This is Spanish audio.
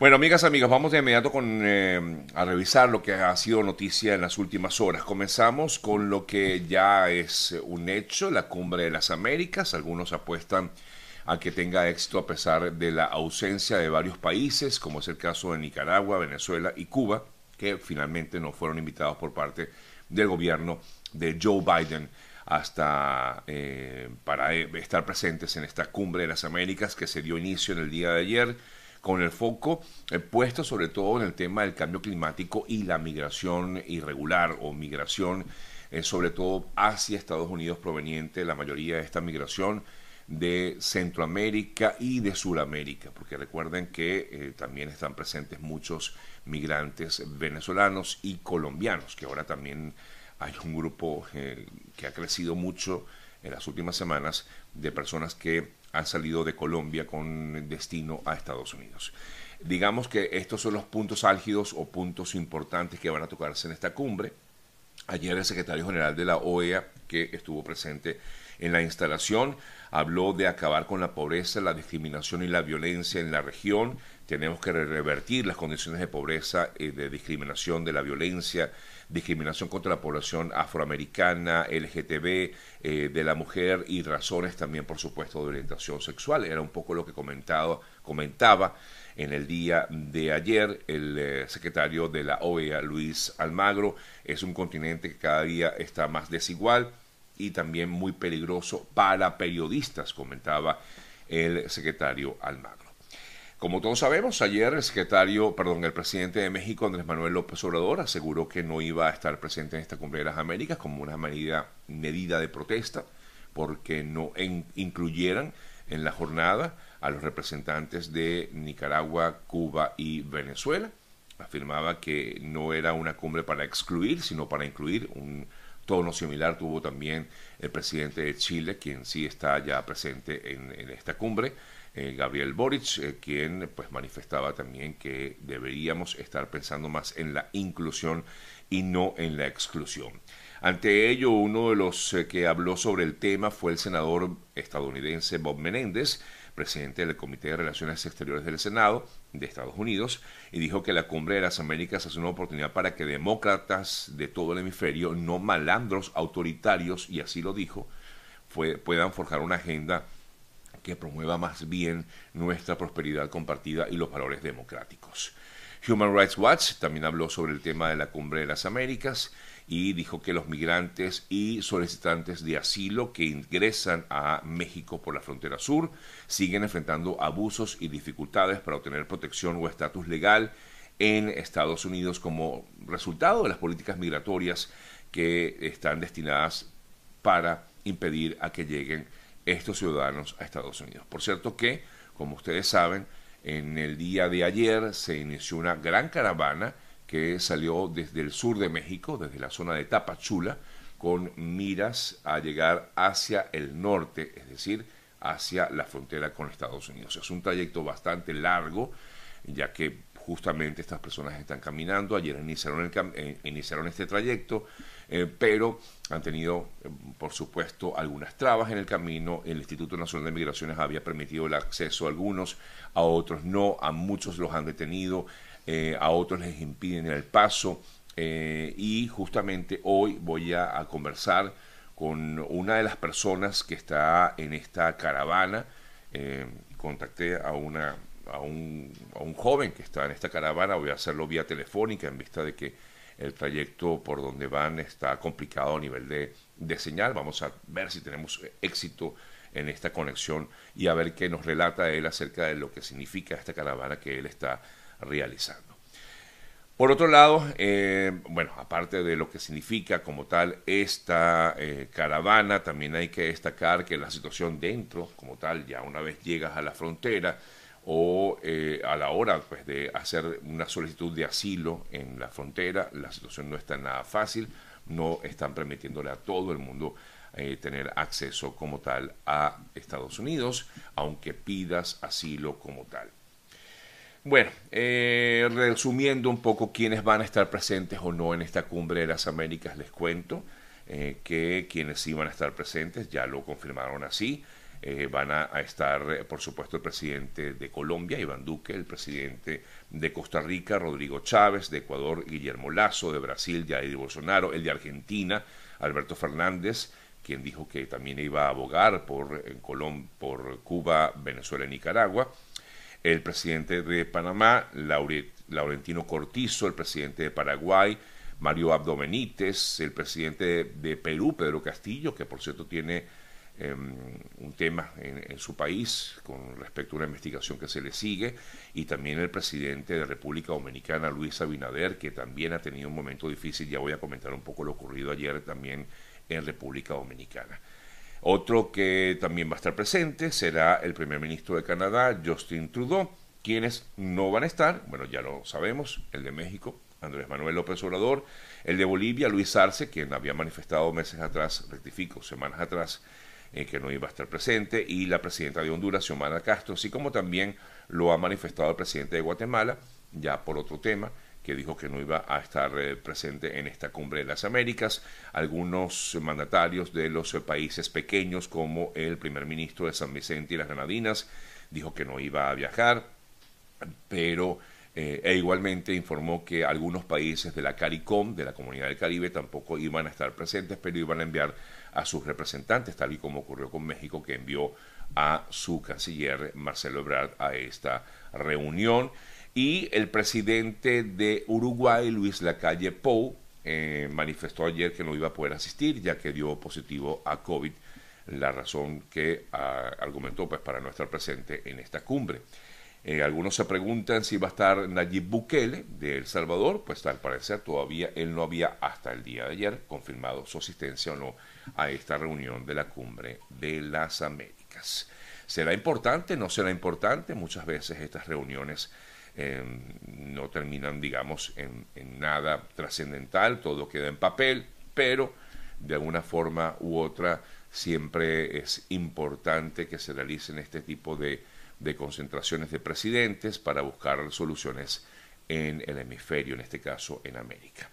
Bueno, amigas, amigos, vamos de inmediato con, eh, a revisar lo que ha sido noticia en las últimas horas. Comenzamos con lo que ya es un hecho, la cumbre de las Américas. Algunos apuestan a que tenga éxito a pesar de la ausencia de varios países, como es el caso de Nicaragua, Venezuela y Cuba, que finalmente no fueron invitados por parte del gobierno de Joe Biden hasta eh, para eh, estar presentes en esta cumbre de las Américas que se dio inicio en el día de ayer con el foco eh, puesto sobre todo en el tema del cambio climático y la migración irregular o migración sobre todo hacia Estados Unidos proveniente la mayoría de esta migración de Centroamérica y de Sudamérica, porque recuerden que también están presentes muchos migrantes venezolanos y colombianos, que ahora también hay un grupo eh, que ha crecido mucho en las últimas semanas de personas que han salido de Colombia con destino a Estados Unidos. Digamos que estos son los puntos álgidos o puntos importantes que van a tocarse en esta cumbre. Ayer el secretario general de la OEA, que estuvo presente en la instalación, habló de acabar con la pobreza, la discriminación y la violencia en la región. Tenemos que revertir las condiciones de pobreza, y de discriminación, de la violencia, discriminación contra la población afroamericana, LGTB, eh, de la mujer y razones también, por supuesto, de orientación sexual. Era un poco lo que comentaba, comentaba en el día de ayer el eh, secretario de la OEA, Luis Almagro. Es un continente que cada día está más desigual y también muy peligroso para periodistas, comentaba el secretario Almagro. Como todos sabemos, ayer el secretario, perdón, el presidente de México, Andrés Manuel López Obrador, aseguró que no iba a estar presente en esta cumbre de las Américas como una medida, medida de protesta, porque no incluyeran en la jornada a los representantes de Nicaragua, Cuba y Venezuela. Afirmaba que no era una cumbre para excluir, sino para incluir. Un tono similar tuvo también el presidente de Chile, quien sí está ya presente en esta cumbre. Eh, Gabriel Boric, eh, quien pues manifestaba también que deberíamos estar pensando más en la inclusión y no en la exclusión. Ante ello, uno de los eh, que habló sobre el tema fue el senador estadounidense Bob Menéndez, presidente del Comité de Relaciones Exteriores del Senado de Estados Unidos, y dijo que la Cumbre de las Américas es una oportunidad para que demócratas de todo el hemisferio, no malandros autoritarios, y así lo dijo, puedan forjar una agenda que promueva más bien nuestra prosperidad compartida y los valores democráticos. Human Rights Watch también habló sobre el tema de la Cumbre de las Américas y dijo que los migrantes y solicitantes de asilo que ingresan a México por la frontera sur siguen enfrentando abusos y dificultades para obtener protección o estatus legal en Estados Unidos como resultado de las políticas migratorias que están destinadas para impedir a que lleguen estos ciudadanos a Estados Unidos. Por cierto que, como ustedes saben, en el día de ayer se inició una gran caravana que salió desde el sur de México, desde la zona de Tapachula, con miras a llegar hacia el norte, es decir, hacia la frontera con Estados Unidos. Es un trayecto bastante largo, ya que justamente estas personas están caminando. Ayer iniciaron, eh, iniciaron este trayecto, eh, pero han tenido, eh, por supuesto, algunas trabas en el camino. El Instituto Nacional de Migraciones había permitido el acceso a algunos, a otros no, a muchos los han detenido, a otros les impiden el paso. y justamente hoy voy a, conversar con una de las personas que está en esta caravana. contacté a una a un, a un joven que está en esta caravana, voy a hacerlo vía telefónica en vista de que el trayecto por donde van está complicado a nivel de, de, señal. Vamos a ver si tenemos éxito en esta conexión y a ver qué nos relata él acerca de lo que significa esta caravana que él está realizando. Por otro lado, eh, bueno, aparte de lo que significa como tal esta eh, caravana, también hay que destacar que la situación dentro, como tal, ya una vez llegas a la frontera, o eh, a la hora pues, de hacer una solicitud de asilo en la frontera, la situación no está nada fácil, no están permitiéndole a todo el mundo eh, tener acceso como tal a Estados Unidos, aunque pidas asilo como tal. Bueno, eh, resumiendo un poco quiénes van a estar presentes o no en esta cumbre de las Américas, les cuento que quienes iban a estar presentes ya lo confirmaron así. Eh, van a, estar, eh, por supuesto, el presidente de Colombia, Iván Duque, el presidente de Costa Rica, Rodrigo Chávez, de Ecuador, Guillermo Lazo, de Brasil, Jair Bolsonaro, el de Argentina, Alberto Fernández, quien dijo que también iba a abogar por, en por Cuba, Venezuela y Nicaragua, el presidente de Panamá, Laurentino Cortizo, el presidente de Paraguay, Mario Abdo Benítez, el presidente de Perú, Pedro Castillo, que por cierto tiene un tema en, su país con respecto a una investigación que se le sigue, y también el presidente de República Dominicana, Luis Abinader, que también ha tenido un momento difícil. Ya voy a comentar un poco lo ocurrido ayer también en República Dominicana. Otro que también va a estar presente será el primer ministro de Canadá, Justin Trudeau, quienes no van a estar, bueno, ya lo sabemos, el de México, Andrés Manuel López Obrador, el de Bolivia, Luis Arce, quien había manifestado meses atrás, rectifico, semanas atrás, eh, que no iba a estar presente, y la presidenta de Honduras, Xiomara Castro, así como también lo ha manifestado el presidente de Guatemala, ya por otro tema, que dijo que no iba a estar eh, presente en esta cumbre de las Américas. Algunos mandatarios de los países pequeños, como el primer ministro de San Vicente y las Granadinas, dijo que no iba a viajar, pero eh, e igualmente informó que algunos países de la CARICOM, de la Comunidad del Caribe, tampoco iban a estar presentes, pero iban a enviar a sus representantes, tal y como ocurrió con México, que envió a su canciller Marcelo Ebrard a esta reunión. Y el presidente de Uruguay, Luis Lacalle Pou, eh, manifestó ayer que no iba a poder asistir, ya que dio positivo a COVID, la razón que ah, argumentó pues, para no estar presente en esta cumbre. Eh, algunos se preguntan si va a estar Nayib Bukele de El Salvador, pues al parecer todavía él no había hasta el día de ayer confirmado su asistencia o no a esta reunión de la cumbre de las Américas. ¿Será importante? ¿No será importante? Muchas veces estas reuniones em, no terminan, digamos, en, en nada trascendental, todo queda en papel, pero de alguna forma u otra siempre es importante que se realicen este tipo de, de concentraciones de presidentes para buscar soluciones en el hemisferio, en este caso en América.